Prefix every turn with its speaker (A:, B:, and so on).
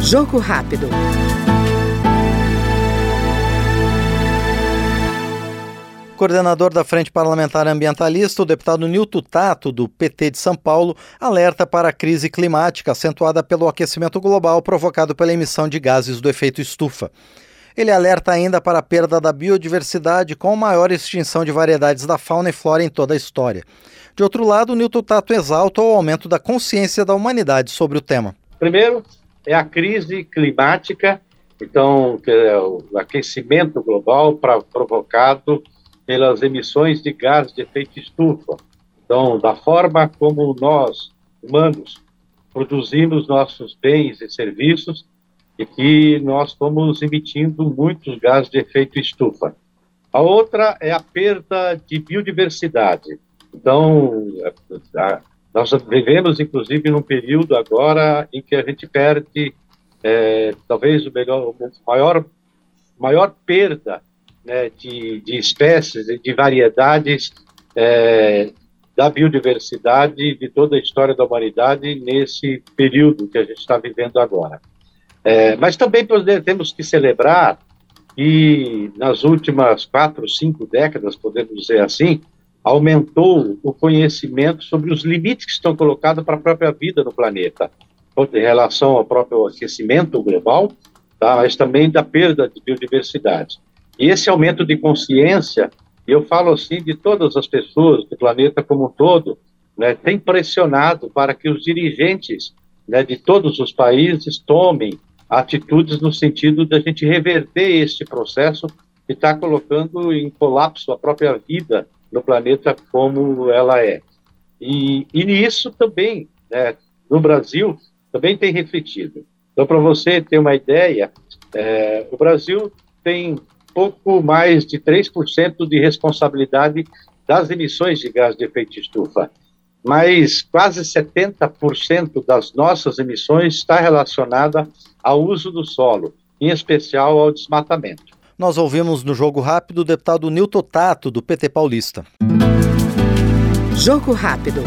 A: Jogo rápido.
B: Coordenador da Frente Parlamentar Ambientalista, o deputado Nilton Tato, do PT de São Paulo, alerta para a crise climática acentuada pelo aquecimento global provocado pela emissão de gases do efeito estufa. Ele alerta ainda para a perda da biodiversidade com maior extinção de variedades da fauna e flora em toda a história. De outro lado, Nilton Tato exalta o aumento da consciência da humanidade sobre o tema.
C: Primeiro, é a crise climática, então, é o aquecimento global pra, provocado pelas emissões de gás de efeito estufa. Então, da forma como nós, humanos, produzimos nossos bens e serviços e que nós estamos emitindo muitos gases de efeito estufa. A outra é a perda de biodiversidade. Então, a, nós vivemos, inclusive, num período agora em que a gente perde, é, talvez, o melhor, maior, maior perda né, de, de espécies de variedades é, da biodiversidade de toda a história da humanidade nesse período que a gente está vivendo agora. É, mas também temos que celebrar que nas últimas quatro, cinco décadas, podemos dizer assim, aumentou o conhecimento sobre os limites que estão colocados para a própria vida no planeta, em relação ao próprio aquecimento global, tá, mas também da perda de biodiversidade. E esse aumento de consciência, eu falo assim de todas as pessoas do planeta como um todo, né, tem pressionado para que os dirigentes né, de todos os países tomem atitudes no sentido da gente reverter este processo que está colocando em colapso a própria vida no planeta como ela é. E, e nisso também, né, no Brasil, também tem refletido. Então, para você ter uma ideia, é, o Brasil tem pouco mais de 3% de responsabilidade das emissões de gás de efeito estufa, mas quase 70% das nossas emissões está relacionada ao uso do solo, em especial ao desmatamento.
B: Nós ouvimos no Jogo Rápido o deputado Nilton Tato, do PT Paulista.
A: Jogo Rápido.